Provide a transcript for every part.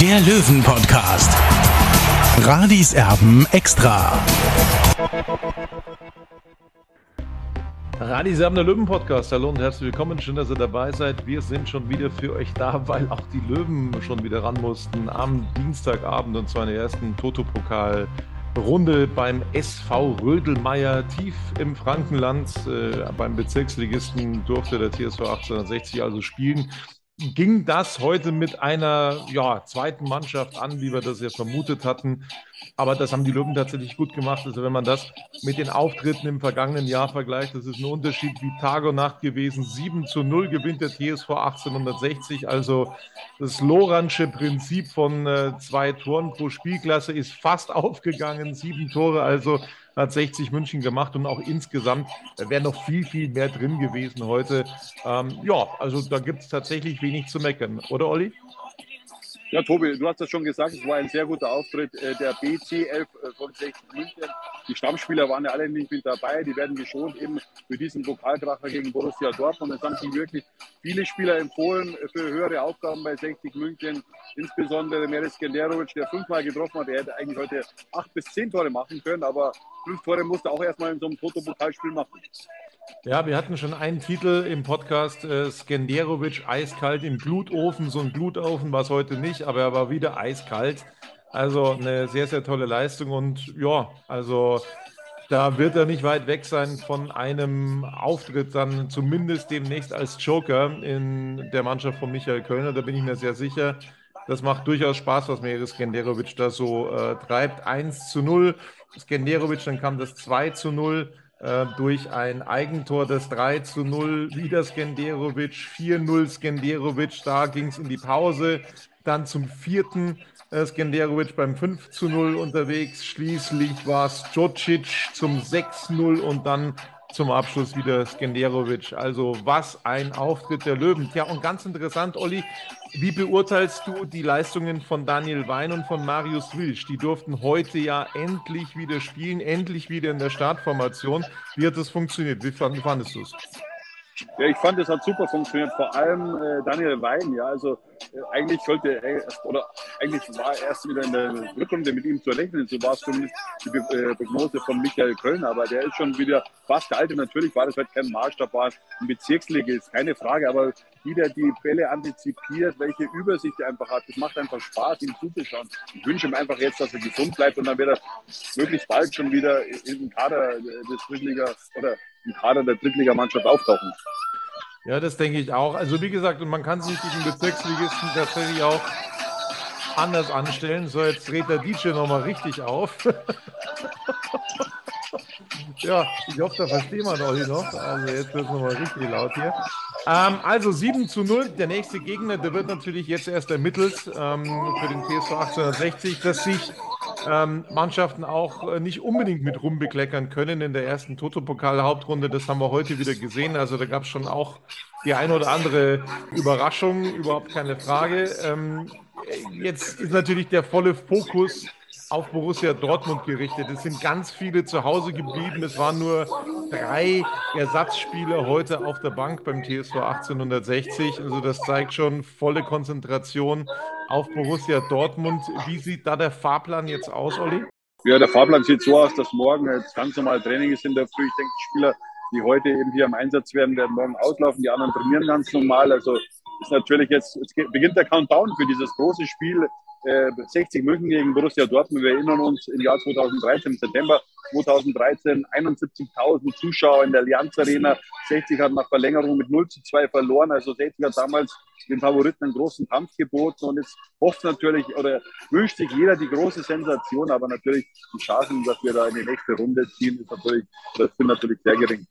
der Löwen-Podcast. Radis Erben extra. Radis Erben, der Löwen-Podcast. Hallo und herzlich willkommen. Schön, dass ihr dabei seid. Wir sind schon wieder für euch da, weil auch die Löwen schon wieder ran mussten am Dienstagabend und zwar in der ersten Toto-Pokal. Runde beim SV Rödelmeier tief im Frankenland. Äh, beim Bezirksligisten durfte der TSV 1860 also spielen ging das heute mit einer ja, zweiten Mannschaft an, wie wir das ja vermutet hatten. Aber das haben die Löwen tatsächlich gut gemacht. Also wenn man das mit den Auftritten im vergangenen Jahr vergleicht, das ist ein Unterschied wie Tag und Nacht gewesen. 7 zu 0 gewinnt der TSV 1860. Also das Loransche Prinzip von äh, zwei Toren pro Spielklasse ist fast aufgegangen. Sieben Tore, also hat 60 München gemacht und auch insgesamt wäre noch viel, viel mehr drin gewesen heute. Ähm, ja, also da gibt es tatsächlich wenig zu meckern, oder Olli? Ja, Tobi, du hast das schon gesagt, es war ein sehr guter Auftritt äh, der BC 11 äh, von 60 München. Die Stammspieler waren ja alle nicht mit dabei, die werden geschont eben für diesen Pokalkracher gegen Borussia Dortmund. Es haben sich wirklich viele Spieler empfohlen für höhere Aufgaben bei 60 München, insbesondere Meres Genderovic, der fünfmal getroffen hat. Er hätte eigentlich heute acht bis zehn Tore machen können, aber fünf Tore musste auch erstmal in so einem Toto-Pokalspiel machen. Ja, wir hatten schon einen Titel im Podcast, äh, Skenderovic eiskalt im Glutofen. So ein Glutofen war es heute nicht, aber er war wieder eiskalt. Also eine sehr, sehr tolle Leistung und ja, also da wird er nicht weit weg sein von einem Auftritt dann zumindest demnächst als Joker in der Mannschaft von Michael Kölner. Da bin ich mir sehr sicher. Das macht durchaus Spaß, was Meris Skenderovic da so äh, treibt. 1 zu 0. Skenderovic, dann kam das 2 zu 0 äh, durch ein Eigentor das 3 zu 0, wieder Skenderovic, 4-0 Skenderovic, da ging es in die Pause, dann zum vierten äh, Skenderovic beim 5 zu 0 unterwegs, schließlich war es Djocic zum 6-0 und dann zum Abschluss wieder Skenderovic. Also was ein Auftritt der Löwen. Tja, und ganz interessant, Olli, wie beurteilst du die Leistungen von Daniel Wein und von Marius Wilsch? Die durften heute ja endlich wieder spielen, endlich wieder in der Startformation. Wie hat das funktioniert? Wie fandest du es? Ja, ich fand, es hat super funktioniert. Vor allem äh, Daniel Wein, ja, also äh, eigentlich sollte er, oder eigentlich war er erst wieder in der Rückrunde mit ihm zu rechnen. So war es zumindest die äh, Prognose von Michael Köln, aber der ist schon wieder fast der Alte. Natürlich war das halt kein Maßstab, war ein Bezirksliga, ist keine Frage, aber wie der die Bälle antizipiert, welche Übersicht er einfach hat, das macht einfach Spaß, ihm zuzuschauen. Ich wünsche ihm einfach jetzt, dass er gesund bleibt und dann wird er möglichst bald schon wieder im Kader des Drittliga oder im Kader der Drittligamannschaft auftauchen. Ja, das denke ich auch. Also wie gesagt, und man kann sich diesen Bezirksligisten tatsächlich auch anders anstellen. So, jetzt dreht der DJ nochmal richtig auf. ja, ich hoffe, da verstehen wir Olli noch. Also jetzt wird es nochmal richtig laut hier. Ähm, also 7 zu 0, der nächste Gegner, der wird natürlich jetzt erst ermittelt ähm, für den TSV 1860, dass sich ähm, Mannschaften auch äh, nicht unbedingt mit rumbekleckern können in der ersten Toto-Pokal-Hauptrunde. Das haben wir heute wieder gesehen. Also da gab es schon auch die eine oder andere Überraschung, überhaupt keine Frage. Ähm, jetzt ist natürlich der volle Fokus auf Borussia Dortmund gerichtet. Es sind ganz viele zu Hause geblieben. Es waren nur drei Ersatzspieler heute auf der Bank beim TSV 1860. Also das zeigt schon volle Konzentration auf Borussia Dortmund. Wie sieht da der Fahrplan jetzt aus, Olli? Ja, der Fahrplan sieht so aus, dass morgen jetzt ganz normal Training ist in der Früh. Ich denke, die Spieler, die heute eben hier im Einsatz werden, werden morgen auslaufen. Die anderen trainieren ganz normal. Also ist natürlich jetzt, jetzt beginnt der Countdown für dieses große Spiel 60 äh, München gegen Borussia Dortmund. Wir erinnern uns im Jahr 2013, im September 2013, 71.000 Zuschauer in der Allianz Arena. 60 hat nach Verlängerung mit 0 zu 2 verloren. Also 60 hat damals den Favoriten einen großen Kampf geboten und jetzt hofft natürlich oder wünscht sich jeder die große Sensation, aber natürlich die Chancen, dass wir da in die nächste Runde ziehen, ist natürlich, das sind natürlich sehr gering.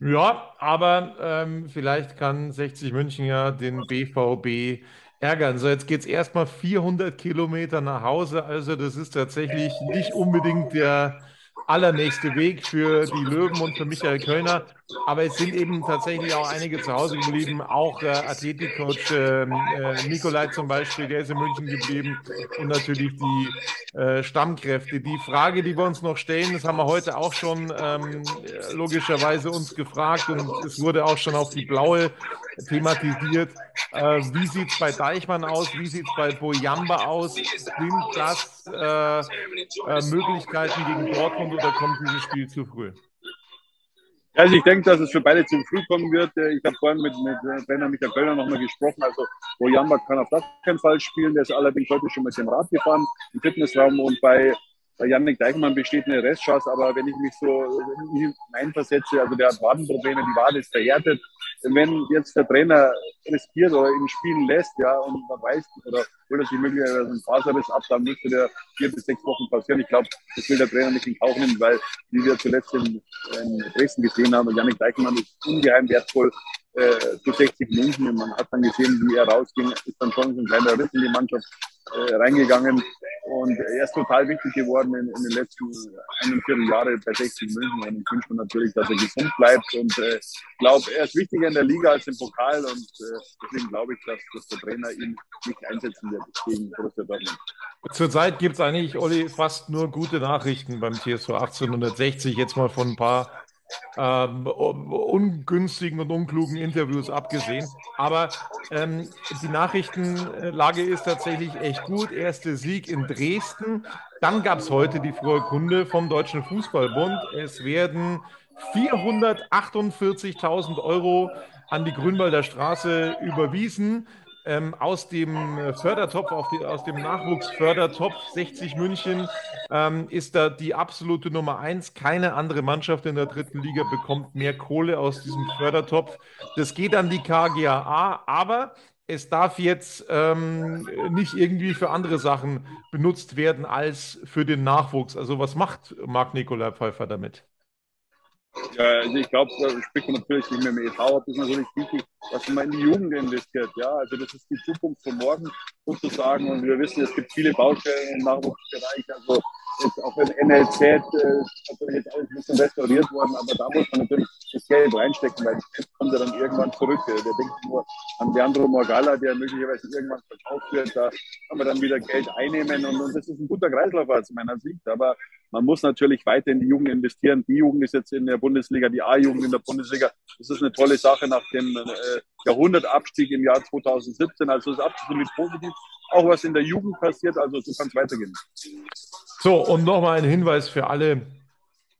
Ja, aber ähm, vielleicht kann 60 München ja den BVB ärgern. So, jetzt geht es erstmal 400 Kilometer nach Hause. Also, das ist tatsächlich nicht unbedingt der allernächste Weg für die Löwen und für Michael Kölner. Aber es sind eben tatsächlich auch einige zu Hause geblieben. Auch äh, Athletikcoach äh, äh, Nikolai zum Beispiel, der ist in München geblieben. Und natürlich die äh, Stammkräfte. Die Frage, die wir uns noch stellen, das haben wir heute auch schon ähm, logischerweise uns gefragt. Und es wurde auch schon auf die blaue thematisiert. Äh, wie sieht es bei Deichmann aus? Wie sieht es bei Boyamba aus? Sind das äh, äh, Möglichkeiten gegen Dortmund oder kommt dieses Spiel zu früh? Also ich denke, dass es für beide zu früh kommen wird. Äh, ich habe vorhin mit, mit äh, Trainer Michael Kölner nochmal gesprochen. Also Boyamba kann auf gar keinen Fall spielen. Der ist allerdings heute schon mit dem Rad gefahren im Fitnessraum und bei bei Janik Deichmann besteht eine Restchance, aber wenn ich mich so hineinversetze, also der hat Wadenprobleme, die Wade ist verhärtet. Wenn jetzt der Trainer riskiert oder ihn spielen lässt, ja, und man weiß, oder holt er sich möglicherweise einen Faserriss ab, dann müsste der vier bis sechs Wochen passieren. Ich glaube, das will der Trainer nicht in Kauf nehmen, weil, wie wir zuletzt in, in Dresden gesehen haben, Janik Deichmann ist ungeheim wertvoll äh, zu 60 München. man hat dann gesehen, wie er rausging, ist dann schon so ein kleiner Riss in die Mannschaft äh, reingegangen. Und er ist total wichtig geworden in, in den letzten einen Vierteljahren bei 60 München. Und ich wünsche mir natürlich, dass er gesund bleibt. Und ich äh, glaube, er ist wichtiger in der Liga als im Pokal. Und äh, deswegen glaube ich, dass, dass, der Trainer ihn nicht einsetzen wird gegen Borussia Dortmund. Zurzeit gibt es eigentlich, Olli, fast nur gute Nachrichten beim TSV 1860. Jetzt mal von ein paar ähm, ungünstigen und unklugen Interviews abgesehen. Aber ähm, die Nachrichtenlage ist tatsächlich echt gut. Erster Sieg in Dresden. Dann gab es heute die frohe Kunde vom Deutschen Fußballbund. Es werden 448.000 Euro an die Grünwalder Straße überwiesen ähm, aus dem äh, Fördertopf, die, aus dem Nachwuchsfördertopf 60 München ähm, ist da die absolute Nummer eins. Keine andere Mannschaft in der dritten Liga bekommt mehr Kohle aus diesem Fördertopf. Das geht an die KGAA, aber es darf jetzt ähm, nicht irgendwie für andere Sachen benutzt werden als für den Nachwuchs. Also was macht Marc Nikolai Pfeiffer damit? Ja, also ich glaube, da spricht man natürlich nicht mehr mit e.V. ab, ist natürlich wichtig, dass man in die Jugend investiert. Ja, also das ist die Zukunft von morgen sozusagen. Und wir wissen, es gibt viele Baustellen im Nachwuchsbereich. Also jetzt auch in NLZ äh, natürlich jetzt alles ein bisschen restauriert worden, aber da muss man natürlich das Geld reinstecken, weil das kommt ja dann irgendwann zurück. Wir denken nur an Leandro Morgalla, der möglicherweise irgendwann verkauft wird. Da kann man dann wieder Geld einnehmen und, und das ist ein guter Kreislauf aus meiner Sicht. Aber man muss natürlich weiter in die Jugend investieren. Die Jugend ist jetzt in der Bundesliga, die A-Jugend in der Bundesliga. Das ist eine tolle Sache nach dem äh, Jahrhundertabstieg im Jahr 2017. Also es ist absolut positiv. Auch was in der Jugend passiert, also so kann es weitergehen. So, und nochmal ein Hinweis für alle,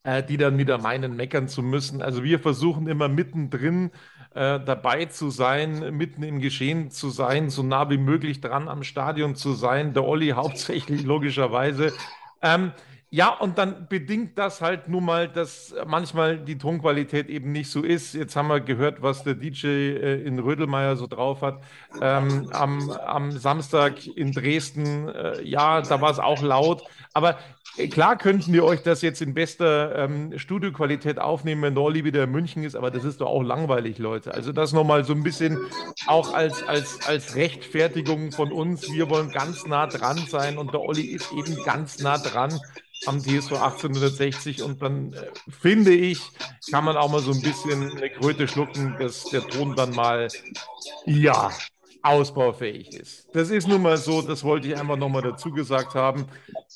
äh, die dann wieder meinen, meckern zu müssen. Also wir versuchen immer mittendrin äh, dabei zu sein, mitten im Geschehen zu sein, so nah wie möglich dran am Stadion zu sein. Der Olli hauptsächlich logischerweise. Ähm, ja, und dann bedingt das halt nun mal, dass manchmal die Tonqualität eben nicht so ist. Jetzt haben wir gehört, was der DJ äh, in Rödelmeier so drauf hat. Ähm, am, am Samstag in Dresden, äh, ja, da war es auch laut. Aber äh, klar könnten wir euch das jetzt in bester ähm, Studioqualität aufnehmen, wenn Dolly wieder in München ist, aber das ist doch auch langweilig, Leute. Also das nochmal so ein bisschen auch als, als, als Rechtfertigung von uns. Wir wollen ganz nah dran sein und der Olli ist eben ganz nah dran am TSV 1860 und dann äh, finde ich, kann man auch mal so ein bisschen eine Kröte schlucken, dass der Ton dann mal, ja, ausbaufähig ist. Das ist nun mal so, das wollte ich einfach nochmal dazu gesagt haben.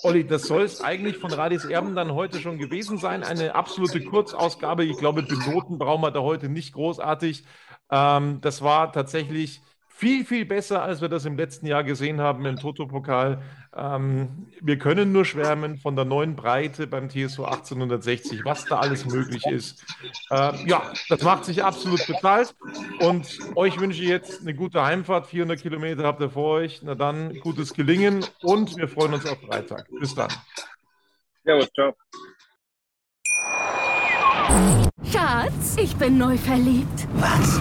Olli, das soll es eigentlich von Radis Erben dann heute schon gewesen sein. Eine absolute Kurzausgabe. Ich glaube, Benoten brauchen wir da heute nicht großartig. Ähm, das war tatsächlich viel, viel besser, als wir das im letzten Jahr gesehen haben im Toto-Pokal. Ähm, wir können nur schwärmen von der neuen Breite beim TSV 1860, was da alles möglich ist. Äh, ja, das macht sich absolut bezahlt. Und euch wünsche ich jetzt eine gute Heimfahrt. 400 Kilometer habt ihr vor euch. Na dann, gutes Gelingen und wir freuen uns auf Freitag. Bis dann. Ja, ciao. Schatz, ich bin neu verliebt. Was?